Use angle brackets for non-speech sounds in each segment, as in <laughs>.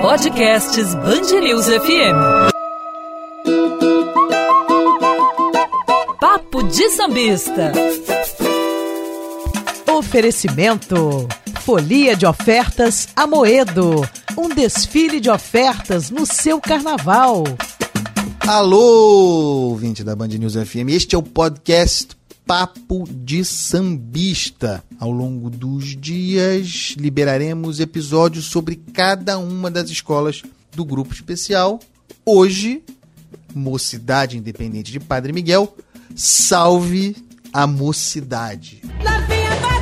Podcasts Bangerils FM. Papo de Sambista. Oferecimento. Folia de ofertas Amoedo. Um desfile de ofertas no seu carnaval. Alô, ouvinte da Band News FM. Este é o podcast Papo de Sambista. Ao longo dos dias, liberaremos episódios sobre cada uma das escolas do grupo especial. Hoje, Mocidade Independente de Padre Miguel. Salve a mocidade! Lá vem a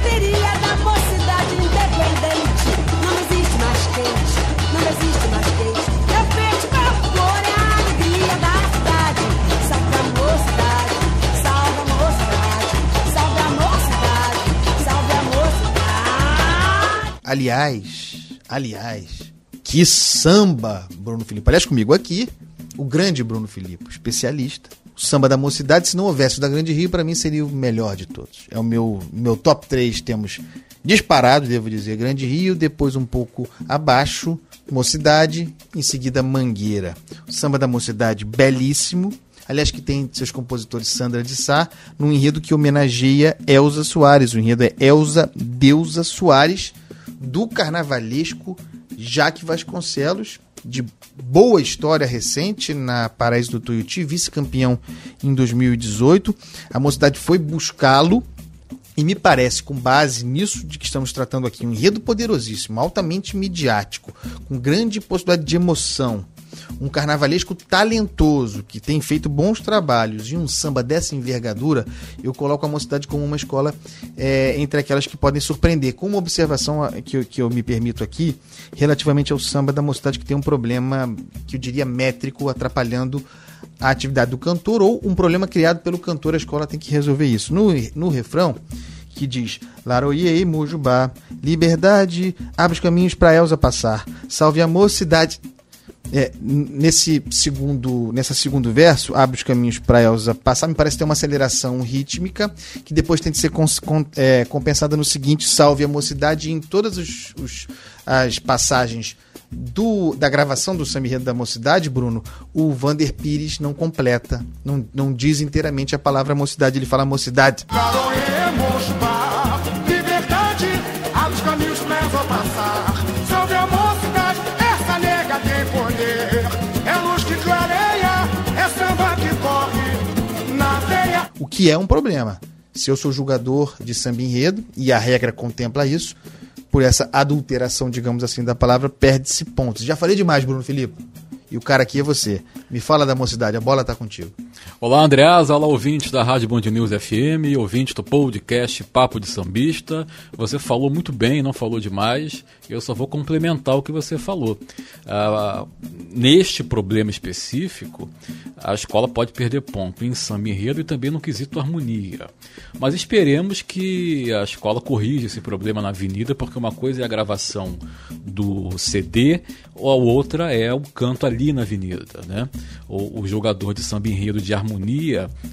Aliás, aliás, que samba, Bruno Filipe. Aliás, comigo aqui, o grande Bruno Filipe, especialista. O samba da mocidade, se não houvesse o da Grande Rio, para mim seria o melhor de todos. É o meu, meu top 3, temos disparado, devo dizer, Grande Rio, depois um pouco abaixo, Mocidade, em seguida Mangueira. O samba da mocidade, belíssimo. Aliás, que tem seus compositores Sandra de Sá, num enredo que homenageia Elza Soares. O enredo é Elza Deusa Soares, do carnavalesco Jaque Vasconcelos, de boa história recente na Paraíso do Tuiuti, vice-campeão em 2018. A mocidade foi buscá-lo e me parece, com base nisso de que estamos tratando aqui, um enredo poderosíssimo, altamente midiático, com grande possibilidade de emoção, um carnavalesco talentoso que tem feito bons trabalhos e um samba dessa envergadura, eu coloco a mocidade como uma escola é, entre aquelas que podem surpreender. Com uma observação que, eu- que eu me permito aqui, relativamente ao samba da mocidade, que tem um problema, que eu diria métrico, atrapalhando a atividade do cantor, ou um problema criado pelo cantor, a escola tem que resolver isso. No, no refrão, que diz Laroiei Mujubá, liberdade, abre os caminhos para Elza passar, salve a mocidade. É, nesse segundo nessa segundo verso, abre os caminhos para Elza passar, me parece ter uma aceleração rítmica que depois tem que ser con- é, compensada no seguinte, salve a mocidade em todas os, os- as passagens do, da gravação do Samba da Mocidade, Bruno, o Vander Pires não completa, não, não diz inteiramente a palavra mocidade, ele fala mocidade. Caroemos que é um problema. Se eu sou jogador de samba enredo, e a regra contempla isso, por essa adulteração, digamos assim, da palavra, perde-se pontos. Já falei demais, Bruno Filipe. E o cara aqui é você. Me fala da mocidade, a bola tá contigo. Olá, Andreasa, olá, ouvintes da Rádio Band News FM, ouvintes do podcast Papo de Sambista. Você falou muito bem, não falou demais. Eu só vou complementar o que você falou. Ah, neste problema específico, a escola pode perder ponto em samba enredo e também no quesito harmonia. Mas esperemos que a escola corrija esse problema na avenida, porque uma coisa é a gravação do CD, ou a outra é o canto ali na avenida. Né? O, o jogador de samba enredo de harmonia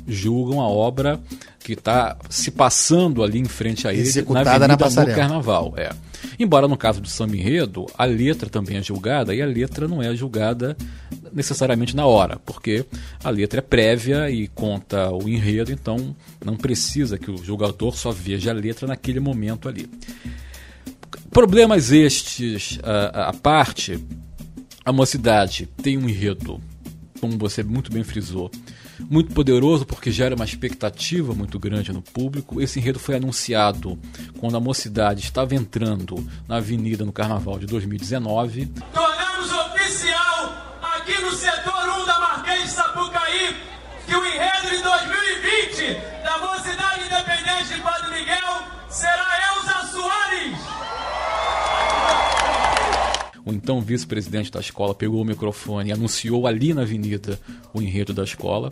julgam a obra que está se passando ali em frente a ele Executada na avenida na no carnaval. É. Embora no caso do samba enredo, a letra também é julgada e a letra não é julgada necessariamente na hora, porque a letra é prévia e conta o enredo, então não precisa que o jogador só veja a letra naquele momento ali. Problemas estes à parte, a mocidade tem um enredo, como você muito bem frisou, muito poderoso porque gera uma expectativa muito grande no público. Esse enredo foi anunciado quando a mocidade estava entrando na avenida no carnaval de 2019. Então vice-presidente da escola pegou o microfone e anunciou ali na avenida o enredo da escola.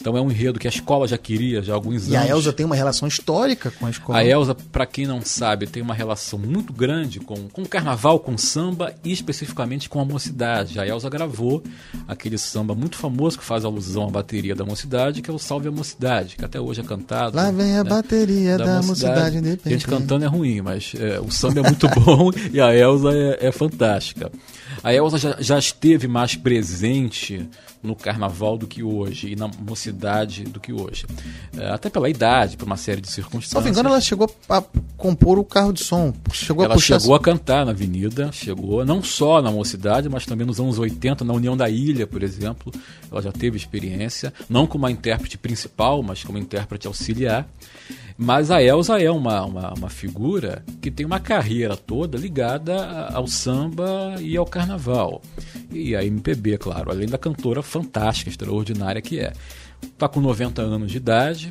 Então é um enredo que a escola já queria já há alguns E anos. a Elza tem uma relação histórica com a escola. A Elza, para quem não sabe, tem uma relação muito grande com, com o carnaval, com o samba e especificamente com a mocidade. A Elza gravou aquele samba muito famoso que faz alusão à bateria da mocidade, que é o Salve a Mocidade, que até hoje é cantado. Lá vem a né, bateria da, mocidade independente. Gente cantando é ruim, mas é, o samba é muito <laughs> bom e a Elza é, é fantástica. A Elza já, já esteve mais presente no carnaval do que hoje e na mocidade do que hoje. É, até pela idade, por uma série de circunstâncias. Salvo engano, ela chegou a compor o carro de som. Chegou Ela a puxar. chegou a cantar na Avenida, chegou não só na mocidade, mas também nos anos 80, na União da Ilha, por exemplo. Ela já teve experiência, não como a intérprete principal, mas como intérprete auxiliar. Mas a Elza é uma, uma, uma figura que tem uma carreira toda ligada ao samba e ao carnaval. E a MPB, claro, além da cantora fantástica, extraordinária que é. Está com 90 anos de idade,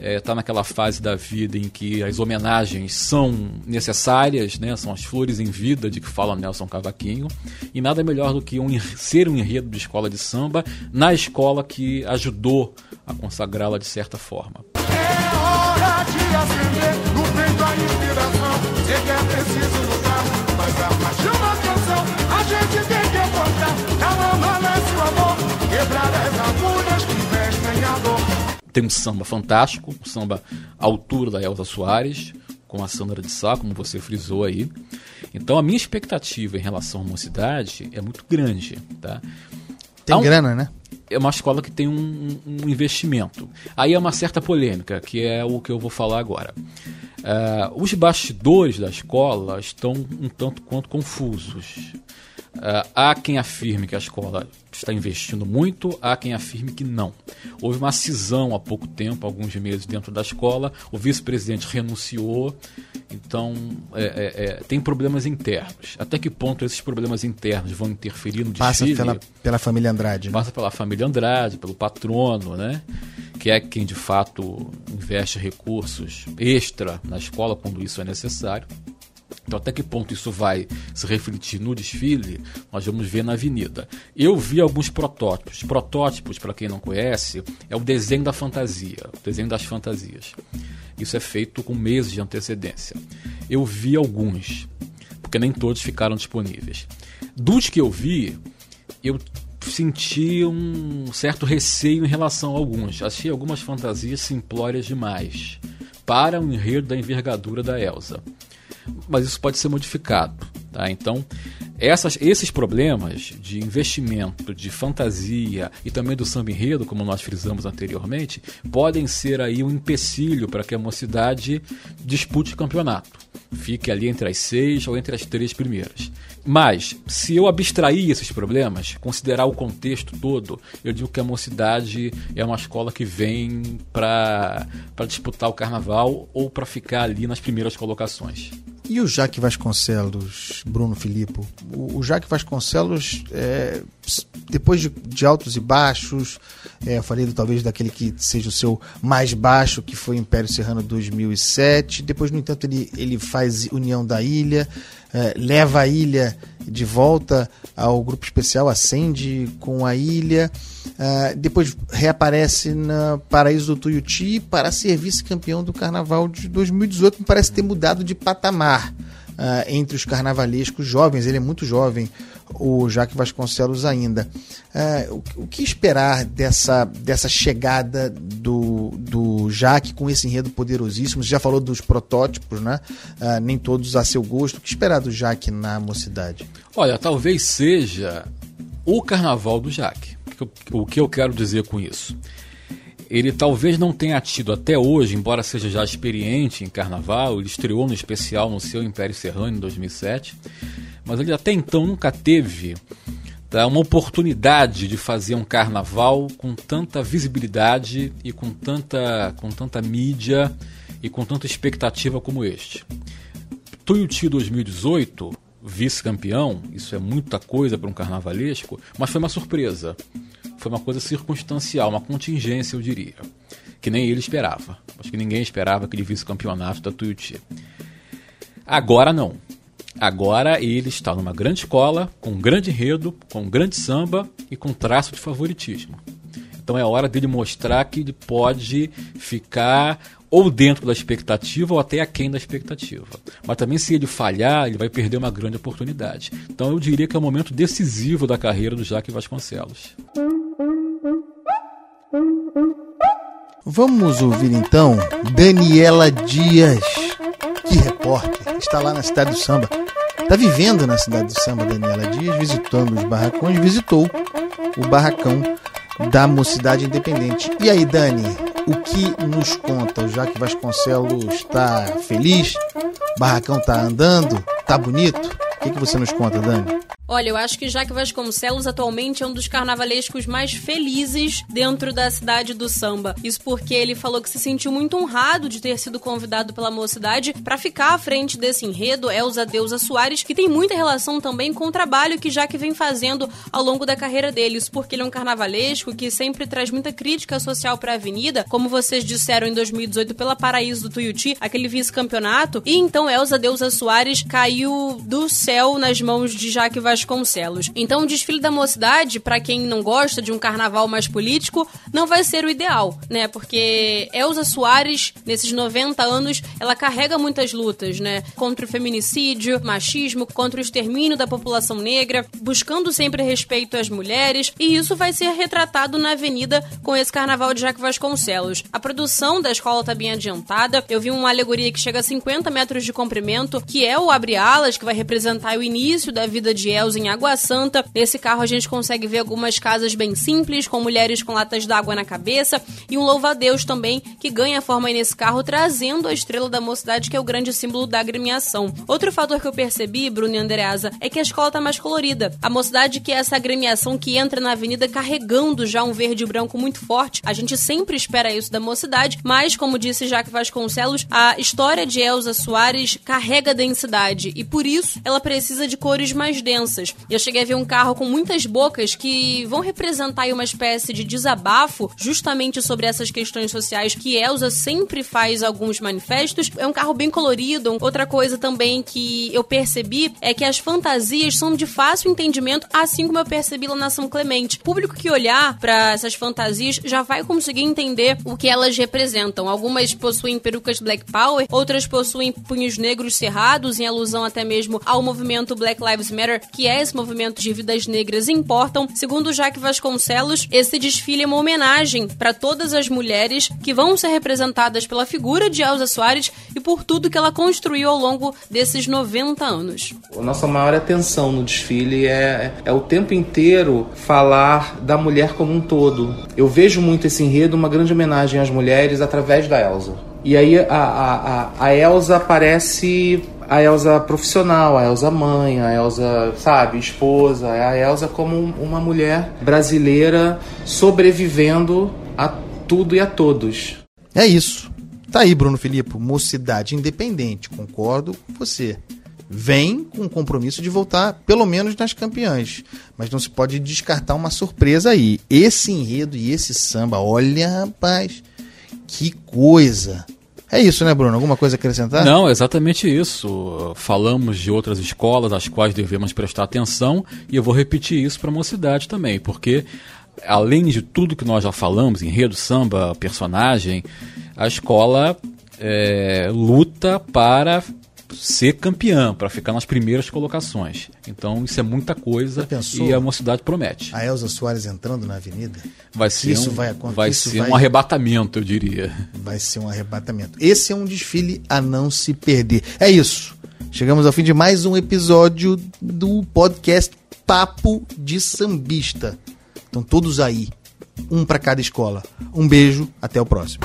está naquela fase da vida em que as homenagens são necessárias, né? são as flores em vida de que fala Nelson Cavaquinho, e nada melhor do que um, ser um enredo de escola de samba na escola que ajudou a consagrá-la de certa forma. É hora de acender no peito a inspiração. Sei que é preciso Tem um samba fantástico, um samba à altura da Elza Soares, com a Sandra de Sá, como você frisou aí. Então a minha expectativa em relação à mocidade é muito grande, tá? Tem um- grana, né? é uma escola que tem um, um investimento. Aí é uma certa polêmica, que é o que eu vou falar agora. Ah, os bastidores da escola estão um tanto quanto confusos. Ah, há quem afirme que a escola está investindo muito, há quem afirme que não. Houve uma cisão há pouco tempo, alguns meses dentro da escola, o vice-presidente renunciou, então é, é, é, tem problemas internos. Até que ponto esses problemas internos vão interferir no Passa desfile? pela, pela família Andrade. passa pela família Andrade, pelo patrono, né? Que é quem de fato investe recursos extra na escola quando isso é necessário. Então, até que ponto isso vai se refletir no desfile, nós vamos ver na avenida. Eu vi alguns protótipos. Protótipos, para quem não conhece, é o desenho da fantasia, o desenho das fantasias. Isso é feito com meses de antecedência. Eu vi alguns, porque nem todos ficaram disponíveis. Dos que eu vi, eu senti um certo receio em relação a alguns. Achei algumas fantasias simplórias demais para o enredo da envergadura da Elsa. Mas isso pode ser modificado. Tá? Então, essas, esses problemas de investimento, de fantasia e também do samba enredo, como nós frisamos anteriormente, podem ser aí um empecilho para que a mocidade dispute o campeonato. Fique ali entre as seis ou entre as três primeiras. Mas, se eu abstrair esses problemas, considerar o contexto todo, eu digo que a mocidade é uma escola que vem para disputar o carnaval ou para ficar ali nas primeiras colocações. E o Jaque Vasconcelos, Bruno Filippo? O, o Jaque Vasconcelos, é, depois de, de altos e baixos, é, eu falei talvez daquele que seja o seu mais baixo, que foi Império Serrano 2007. Depois, no entanto, ele, ele faz União da Ilha, é, leva a ilha de volta ao grupo especial, acende com a ilha. Ah, depois reaparece na Paraíso do Tuiuti para ser vice-campeão do Carnaval de 2018. Me parece ter mudado de patamar ah, entre os carnavalescos jovens. Ele é muito jovem, o Jaque Vasconcelos ainda. Ah, o, o que esperar dessa, dessa chegada do, do Jaque com esse enredo poderosíssimo? Você já falou dos protótipos, né? Ah, nem todos a seu gosto. O que esperar do Jaque na mocidade? Olha, talvez seja o carnaval do Jaque. O que eu quero dizer com isso? Ele talvez não tenha tido até hoje, embora seja já experiente em carnaval, ele estreou no especial no seu Império Serrano em 2007, mas ele até então nunca teve tá, uma oportunidade de fazer um carnaval com tanta visibilidade e com tanta, com tanta mídia e com tanta expectativa como este. Tuiuti 2018, vice-campeão, isso é muita coisa para um carnavalesco, mas foi uma surpresa. Foi uma coisa circunstancial, uma contingência, eu diria. Que nem ele esperava. Acho que ninguém esperava aquele vice-campeonato da Tuiuti. Agora não. Agora ele está numa grande escola, com um grande enredo, com um grande samba e com traço de favoritismo. Então é hora dele mostrar que ele pode ficar ou dentro da expectativa ou até aquém da expectativa. Mas também se ele falhar, ele vai perder uma grande oportunidade. Então eu diria que é o momento decisivo da carreira do Jaque Vasconcelos. Vamos ouvir então Daniela Dias. Que repórter, está lá na cidade do samba. Está vivendo na cidade do samba, Daniela Dias, visitando os barracões, visitou o barracão da Mocidade Independente. E aí, Dani, o que nos conta? O Jaque Vasconcelos está feliz? O barracão está andando? Está bonito? O que, que você nos conta, Dani? Olha, eu acho que Jaque Vasconcelos atualmente é um dos carnavalescos mais felizes dentro da cidade do samba. Isso porque ele falou que se sentiu muito honrado de ter sido convidado pela mocidade para ficar à frente desse enredo, Elza Deusa Soares, que tem muita relação também com o trabalho que Jaque vem fazendo ao longo da carreira dele. Isso porque ele é um carnavalesco que sempre traz muita crítica social para a avenida, como vocês disseram em 2018 pela Paraíso do Tuiuti, aquele vice-campeonato. E então Elza Deusa Soares caiu do céu nas mãos de Jaque Vasconcelos Vasconcelos. Então, o desfile da mocidade, para quem não gosta de um carnaval mais político, não vai ser o ideal, né? Porque Elza Soares, nesses 90 anos, ela carrega muitas lutas, né? Contra o feminicídio, machismo, contra o extermínio da população negra, buscando sempre respeito às mulheres, e isso vai ser retratado na avenida com esse carnaval de Jaque Vasconcelos. A produção da escola tá bem adiantada. Eu vi uma alegoria que chega a 50 metros de comprimento, que é o Abre Alas, que vai representar o início da vida de Elza em Água Santa. Nesse carro a gente consegue ver algumas casas bem simples, com mulheres com latas d'água na cabeça e um louva-a-Deus também, que ganha forma aí nesse carro, trazendo a estrela da mocidade, que é o grande símbolo da agremiação. Outro fator que eu percebi, Bruno e Andreasa, é que a escola tá mais colorida. A mocidade que é essa agremiação que entra na avenida carregando já um verde e branco muito forte. A gente sempre espera isso da mocidade, mas, como disse Jaque Vasconcelos, a história de Elza Soares carrega densidade e por isso ela precisa de cores mais densas. Eu cheguei a ver um carro com muitas bocas que vão representar uma espécie de desabafo justamente sobre essas questões sociais que Elza sempre faz alguns manifestos. É um carro bem colorido. Outra coisa também que eu percebi é que as fantasias são de fácil entendimento, assim como eu percebi lá na São Clemente. O público que olhar para essas fantasias já vai conseguir entender o que elas representam. Algumas possuem perucas Black Power, outras possuem punhos negros cerrados, em alusão até mesmo ao movimento Black Lives Matter, que é esse movimento de vidas negras importam. Segundo Jaque Vasconcelos, esse desfile é uma homenagem para todas as mulheres que vão ser representadas pela figura de Elza Soares e por tudo que ela construiu ao longo desses 90 anos. A nossa maior atenção no desfile é, é o tempo inteiro falar da mulher como um todo. Eu vejo muito esse enredo uma grande homenagem às mulheres através da Elsa. E aí a, a, a, Elsa aparece a Elsa profissional, a Elsa mãe, a Elsa, sabe, esposa, a Elsa como uma mulher brasileira sobrevivendo a tudo e a todos. É isso. Tá aí, Bruno Filipe, mocidade independente, concordo com você. Vem com o compromisso de voltar, pelo menos nas campeãs. Mas não se pode descartar uma surpresa aí. Esse enredo e esse samba, olha, rapaz, que coisa. É isso, né, Bruno? Alguma coisa a acrescentar? Não, exatamente isso. Falamos de outras escolas às quais devemos prestar atenção e eu vou repetir isso para a mocidade também, porque além de tudo que nós já falamos, enredo, samba, personagem, a escola é, luta para ser campeã, para ficar nas primeiras colocações. Então isso é muita coisa e a mocidade promete. A Elza Soares entrando na avenida? Vai ser, Isso um, vai acontecer, vai isso ser vai- um arrebatamento, eu diria. Vai ser um arrebatamento. Esse é um desfile a não se perder. É isso. Chegamos ao fim de mais um episódio do podcast Papo de Sambista. Estão todos aí. Um para cada escola. Um beijo, até o próximo.